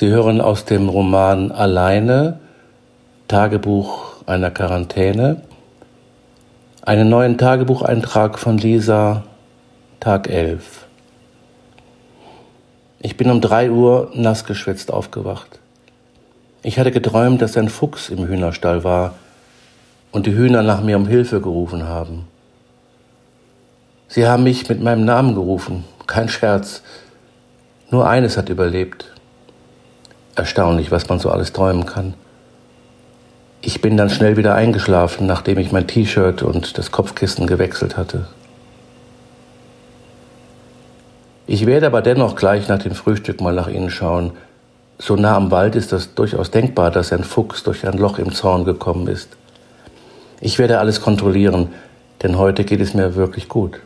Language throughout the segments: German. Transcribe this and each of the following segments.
Sie hören aus dem Roman Alleine, Tagebuch einer Quarantäne, einen neuen Tagebucheintrag von Lisa, Tag 11. Ich bin um drei Uhr nass geschwitzt aufgewacht. Ich hatte geträumt, dass ein Fuchs im Hühnerstall war und die Hühner nach mir um Hilfe gerufen haben. Sie haben mich mit meinem Namen gerufen, kein Scherz. Nur eines hat überlebt. Erstaunlich, was man so alles träumen kann. Ich bin dann schnell wieder eingeschlafen, nachdem ich mein T-Shirt und das Kopfkissen gewechselt hatte. Ich werde aber dennoch gleich nach dem Frühstück mal nach Ihnen schauen. So nah am Wald ist das durchaus denkbar, dass ein Fuchs durch ein Loch im Zaun gekommen ist. Ich werde alles kontrollieren, denn heute geht es mir wirklich gut.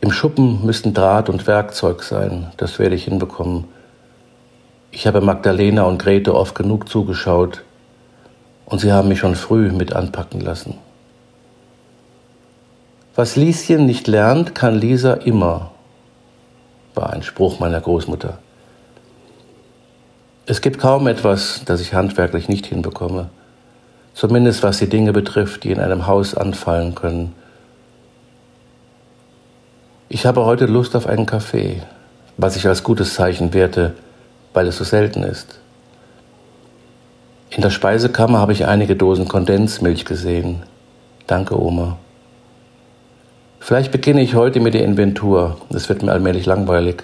Im Schuppen müssten Draht und Werkzeug sein, das werde ich hinbekommen. Ich habe Magdalena und Grete oft genug zugeschaut und sie haben mich schon früh mit anpacken lassen. Was Lieschen nicht lernt, kann Lisa immer, war ein Spruch meiner Großmutter. Es gibt kaum etwas, das ich handwerklich nicht hinbekomme, zumindest was die Dinge betrifft, die in einem Haus anfallen können. Ich habe heute Lust auf einen Kaffee, was ich als gutes Zeichen werte, weil es so selten ist. In der Speisekammer habe ich einige Dosen Kondensmilch gesehen. Danke, Oma. Vielleicht beginne ich heute mit der Inventur. Es wird mir allmählich langweilig.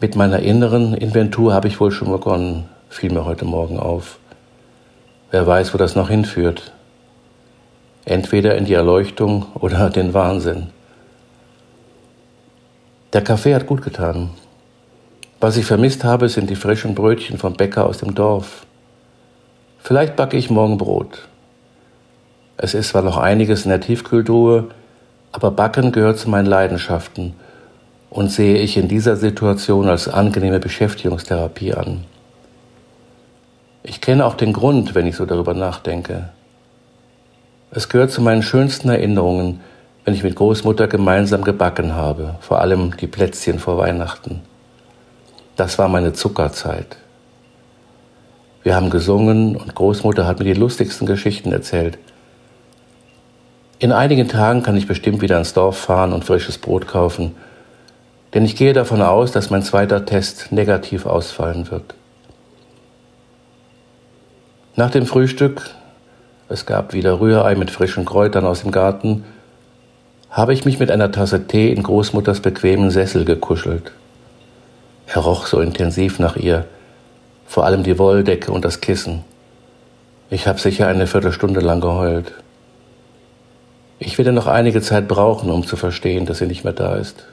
Mit meiner inneren Inventur habe ich wohl schon begonnen, fiel mir heute Morgen auf. Wer weiß, wo das noch hinführt. Entweder in die Erleuchtung oder den Wahnsinn. Der Kaffee hat gut getan. Was ich vermisst habe, sind die frischen Brötchen vom Bäcker aus dem Dorf. Vielleicht backe ich morgen Brot. Es ist zwar noch einiges in der Tiefkühltruhe, aber Backen gehört zu meinen Leidenschaften und sehe ich in dieser Situation als angenehme Beschäftigungstherapie an. Ich kenne auch den Grund, wenn ich so darüber nachdenke. Es gehört zu meinen schönsten Erinnerungen, wenn ich mit Großmutter gemeinsam gebacken habe, vor allem die Plätzchen vor Weihnachten. Das war meine Zuckerzeit. Wir haben gesungen und Großmutter hat mir die lustigsten Geschichten erzählt. In einigen Tagen kann ich bestimmt wieder ins Dorf fahren und frisches Brot kaufen, denn ich gehe davon aus, dass mein zweiter Test negativ ausfallen wird. Nach dem Frühstück, es gab wieder Rührei mit frischen Kräutern aus dem Garten, habe ich mich mit einer Tasse Tee in Großmutters bequemen Sessel gekuschelt. Er roch so intensiv nach ihr, vor allem die Wolldecke und das Kissen. Ich habe sicher eine Viertelstunde lang geheult. Ich werde noch einige Zeit brauchen, um zu verstehen, dass sie nicht mehr da ist.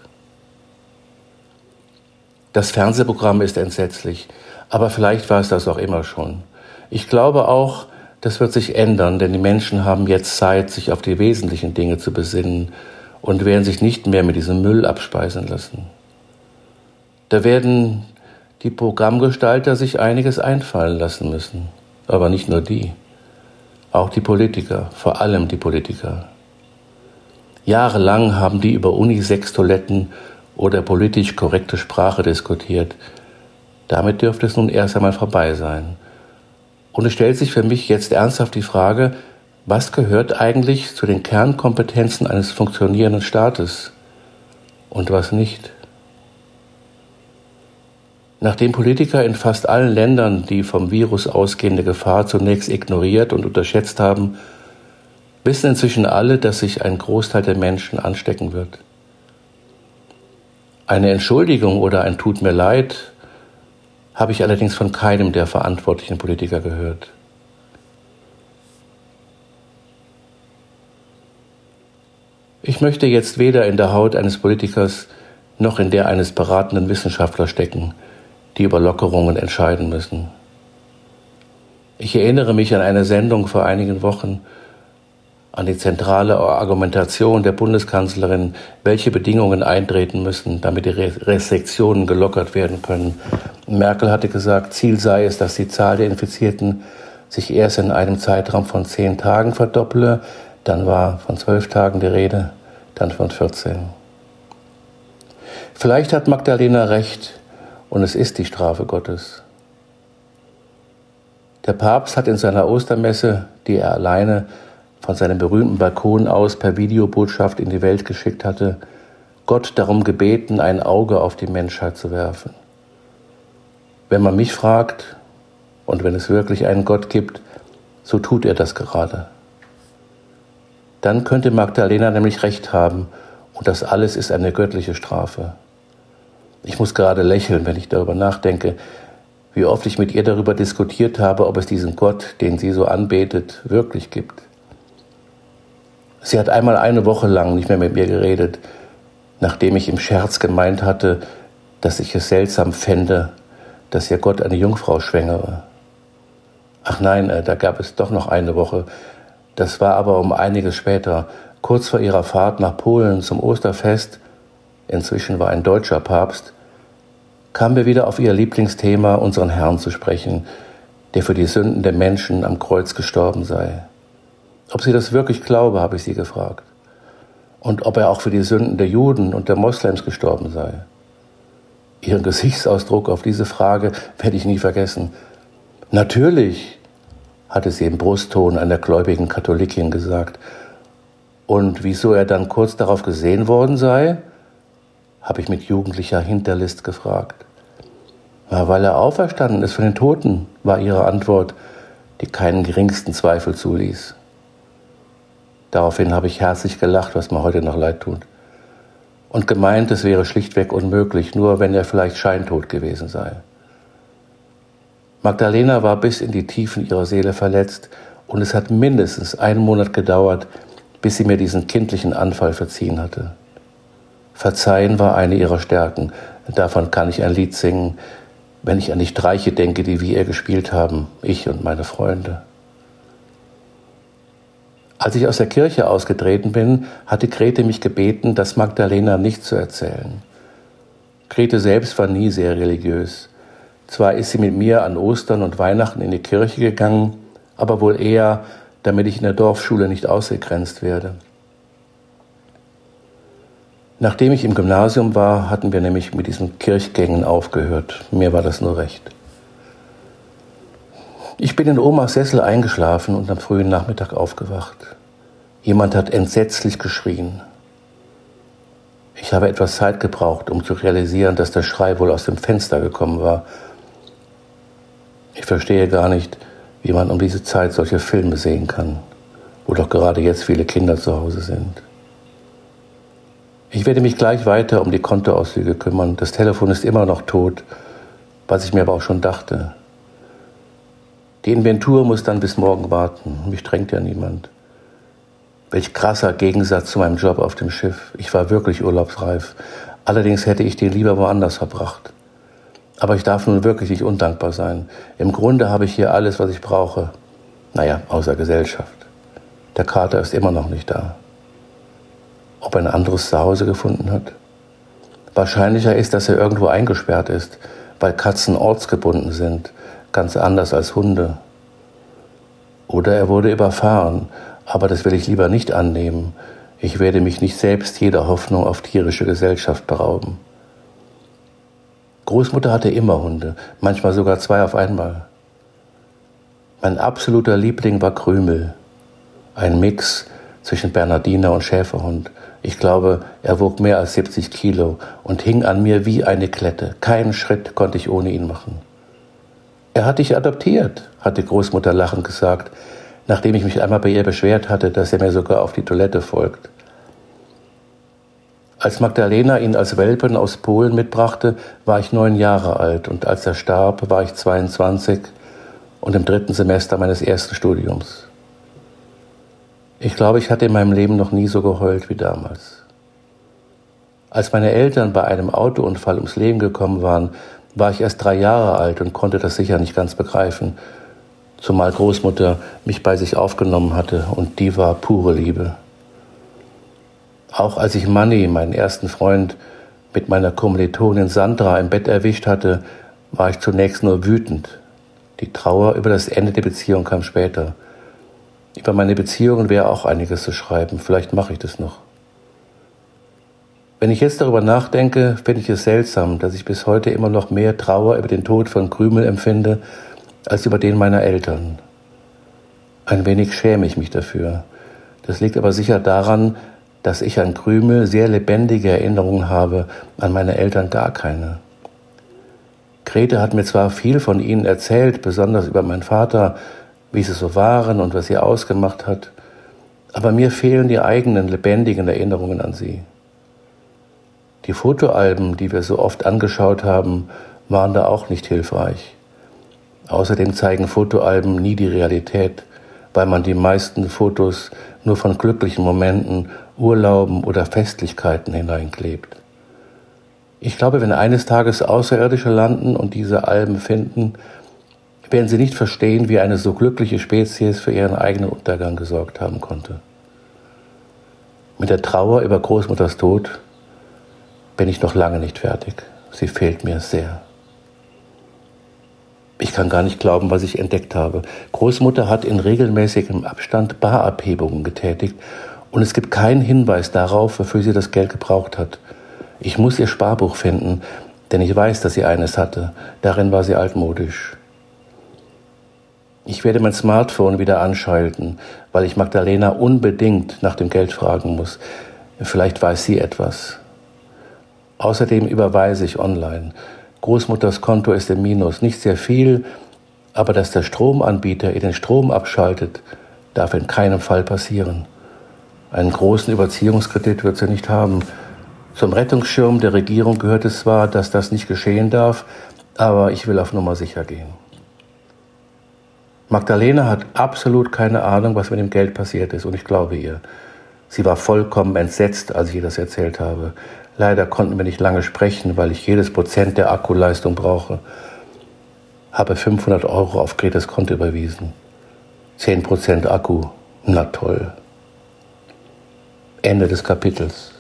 Das Fernsehprogramm ist entsetzlich, aber vielleicht war es das auch immer schon. Ich glaube auch, das wird sich ändern, denn die Menschen haben jetzt Zeit, sich auf die wesentlichen Dinge zu besinnen und werden sich nicht mehr mit diesem Müll abspeisen lassen. Da werden die Programmgestalter sich einiges einfallen lassen müssen. Aber nicht nur die. Auch die Politiker, vor allem die Politiker. Jahrelang haben die über Unisex-Toiletten oder politisch korrekte Sprache diskutiert. Damit dürfte es nun erst einmal vorbei sein. Und es stellt sich für mich jetzt ernsthaft die Frage, was gehört eigentlich zu den Kernkompetenzen eines funktionierenden Staates und was nicht? Nachdem Politiker in fast allen Ländern die vom Virus ausgehende Gefahr zunächst ignoriert und unterschätzt haben, wissen inzwischen alle, dass sich ein Großteil der Menschen anstecken wird. Eine Entschuldigung oder ein Tut mir leid habe ich allerdings von keinem der verantwortlichen Politiker gehört. Ich möchte jetzt weder in der Haut eines Politikers noch in der eines beratenden Wissenschaftlers stecken, die über Lockerungen entscheiden müssen. Ich erinnere mich an eine Sendung vor einigen Wochen, an die zentrale Argumentation der Bundeskanzlerin, welche Bedingungen eintreten müssen, damit die Restriktionen gelockert werden können. Merkel hatte gesagt, Ziel sei es, dass die Zahl der Infizierten sich erst in einem Zeitraum von zehn Tagen verdopple, dann war von zwölf Tagen die Rede, dann von 14. Vielleicht hat Magdalena recht und es ist die Strafe Gottes. Der Papst hat in seiner Ostermesse, die er alleine von seinem berühmten Balkon aus per Videobotschaft in die Welt geschickt hatte, Gott darum gebeten, ein Auge auf die Menschheit zu werfen. Wenn man mich fragt, und wenn es wirklich einen Gott gibt, so tut er das gerade. Dann könnte Magdalena nämlich recht haben, und das alles ist eine göttliche Strafe. Ich muss gerade lächeln, wenn ich darüber nachdenke, wie oft ich mit ihr darüber diskutiert habe, ob es diesen Gott, den sie so anbetet, wirklich gibt. Sie hat einmal eine Woche lang nicht mehr mit mir geredet, nachdem ich im Scherz gemeint hatte, dass ich es seltsam fände, dass ihr Gott eine Jungfrau schwängere. Ach nein, äh, da gab es doch noch eine Woche. Das war aber um einiges später, kurz vor ihrer Fahrt nach Polen zum Osterfest. Inzwischen war ein deutscher Papst. Kamen wir wieder auf ihr Lieblingsthema, unseren Herrn zu sprechen, der für die Sünden der Menschen am Kreuz gestorben sei. Ob sie das wirklich glaube, habe ich sie gefragt. Und ob er auch für die Sünden der Juden und der Moslems gestorben sei. Ihren Gesichtsausdruck auf diese Frage werde ich nie vergessen. Natürlich, hatte sie im Brustton einer gläubigen Katholikin gesagt. Und wieso er dann kurz darauf gesehen worden sei, habe ich mit jugendlicher Hinterlist gefragt. Ja, weil er auferstanden ist von den Toten, war ihre Antwort, die keinen geringsten Zweifel zuließ. Daraufhin habe ich herzlich gelacht, was mir heute noch leid tut. Und gemeint, es wäre schlichtweg unmöglich, nur wenn er vielleicht scheintot gewesen sei. Magdalena war bis in die Tiefen ihrer Seele verletzt und es hat mindestens einen Monat gedauert, bis sie mir diesen kindlichen Anfall verziehen hatte. Verzeihen war eine ihrer Stärken. Davon kann ich ein Lied singen, wenn ich an die Streiche denke, die wir gespielt haben, ich und meine Freunde. Als ich aus der Kirche ausgetreten bin, hatte Grete mich gebeten, das Magdalena nicht zu erzählen. Grete selbst war nie sehr religiös. Zwar ist sie mit mir an Ostern und Weihnachten in die Kirche gegangen, aber wohl eher, damit ich in der Dorfschule nicht ausgegrenzt werde. Nachdem ich im Gymnasium war, hatten wir nämlich mit diesen Kirchgängen aufgehört. Mir war das nur recht. Ich bin in Omas Sessel eingeschlafen und am frühen Nachmittag aufgewacht. Jemand hat entsetzlich geschrien. Ich habe etwas Zeit gebraucht, um zu realisieren, dass der Schrei wohl aus dem Fenster gekommen war. Ich verstehe gar nicht, wie man um diese Zeit solche Filme sehen kann, wo doch gerade jetzt viele Kinder zu Hause sind. Ich werde mich gleich weiter um die Kontoauszüge kümmern. Das Telefon ist immer noch tot, was ich mir aber auch schon dachte. Die Inventur muss dann bis morgen warten. Mich drängt ja niemand. Welch krasser Gegensatz zu meinem Job auf dem Schiff. Ich war wirklich urlaubsreif. Allerdings hätte ich den lieber woanders verbracht. Aber ich darf nun wirklich nicht undankbar sein. Im Grunde habe ich hier alles, was ich brauche. Naja, außer Gesellschaft. Der Kater ist immer noch nicht da. Ob er ein anderes Zuhause gefunden hat? Wahrscheinlicher ist, dass er irgendwo eingesperrt ist, weil Katzen ortsgebunden sind ganz anders als Hunde. Oder er wurde überfahren, aber das will ich lieber nicht annehmen. Ich werde mich nicht selbst jeder Hoffnung auf tierische Gesellschaft berauben. Großmutter hatte immer Hunde, manchmal sogar zwei auf einmal. Mein absoluter Liebling war Krümel, ein Mix zwischen Bernardiner und Schäferhund. Ich glaube, er wog mehr als 70 Kilo und hing an mir wie eine Klette. Keinen Schritt konnte ich ohne ihn machen. Er hat dich adoptiert, hat die Großmutter lachend gesagt, nachdem ich mich einmal bei ihr beschwert hatte, dass er mir sogar auf die Toilette folgt. Als Magdalena ihn als Welpen aus Polen mitbrachte, war ich neun Jahre alt und als er starb, war ich 22 und im dritten Semester meines ersten Studiums. Ich glaube, ich hatte in meinem Leben noch nie so geheult wie damals. Als meine Eltern bei einem Autounfall ums Leben gekommen waren, war ich erst drei Jahre alt und konnte das sicher nicht ganz begreifen, zumal Großmutter mich bei sich aufgenommen hatte und die war pure Liebe. Auch als ich Manny, meinen ersten Freund, mit meiner Kommilitonin Sandra im Bett erwischt hatte, war ich zunächst nur wütend. Die Trauer über das Ende der Beziehung kam später. Über meine Beziehungen wäre auch einiges zu schreiben, vielleicht mache ich das noch. Wenn ich jetzt darüber nachdenke, finde ich es seltsam, dass ich bis heute immer noch mehr Trauer über den Tod von Krümel empfinde, als über den meiner Eltern. Ein wenig schäme ich mich dafür. Das liegt aber sicher daran, dass ich an Krümel sehr lebendige Erinnerungen habe, an meine Eltern gar keine. Grete hat mir zwar viel von ihnen erzählt, besonders über meinen Vater, wie sie so waren und was sie ausgemacht hat, aber mir fehlen die eigenen lebendigen Erinnerungen an sie. Die Fotoalben, die wir so oft angeschaut haben, waren da auch nicht hilfreich. Außerdem zeigen Fotoalben nie die Realität, weil man die meisten Fotos nur von glücklichen Momenten, Urlauben oder Festlichkeiten hineinklebt. Ich glaube, wenn eines Tages Außerirdische landen und diese Alben finden, werden sie nicht verstehen, wie eine so glückliche Spezies für ihren eigenen Untergang gesorgt haben konnte. Mit der Trauer über Großmutters Tod bin ich noch lange nicht fertig. Sie fehlt mir sehr. Ich kann gar nicht glauben, was ich entdeckt habe. Großmutter hat in regelmäßigem Abstand Barabhebungen getätigt und es gibt keinen Hinweis darauf, wofür sie das Geld gebraucht hat. Ich muss ihr Sparbuch finden, denn ich weiß, dass sie eines hatte. Darin war sie altmodisch. Ich werde mein Smartphone wieder anschalten, weil ich Magdalena unbedingt nach dem Geld fragen muss. Vielleicht weiß sie etwas. Außerdem überweise ich online. Großmutters Konto ist im Minus. Nicht sehr viel, aber dass der Stromanbieter ihr den Strom abschaltet, darf in keinem Fall passieren. Einen großen Überziehungskredit wird sie nicht haben. Zum Rettungsschirm der Regierung gehört es zwar, dass das nicht geschehen darf, aber ich will auf Nummer sicher gehen. Magdalena hat absolut keine Ahnung, was mit dem Geld passiert ist, und ich glaube ihr. Sie war vollkommen entsetzt, als ich ihr das erzählt habe. Leider konnten wir nicht lange sprechen, weil ich jedes Prozent der Akkuleistung brauche. Habe 500 Euro auf Gretes Konto überwiesen. 10 Prozent Akku. Na toll. Ende des Kapitels.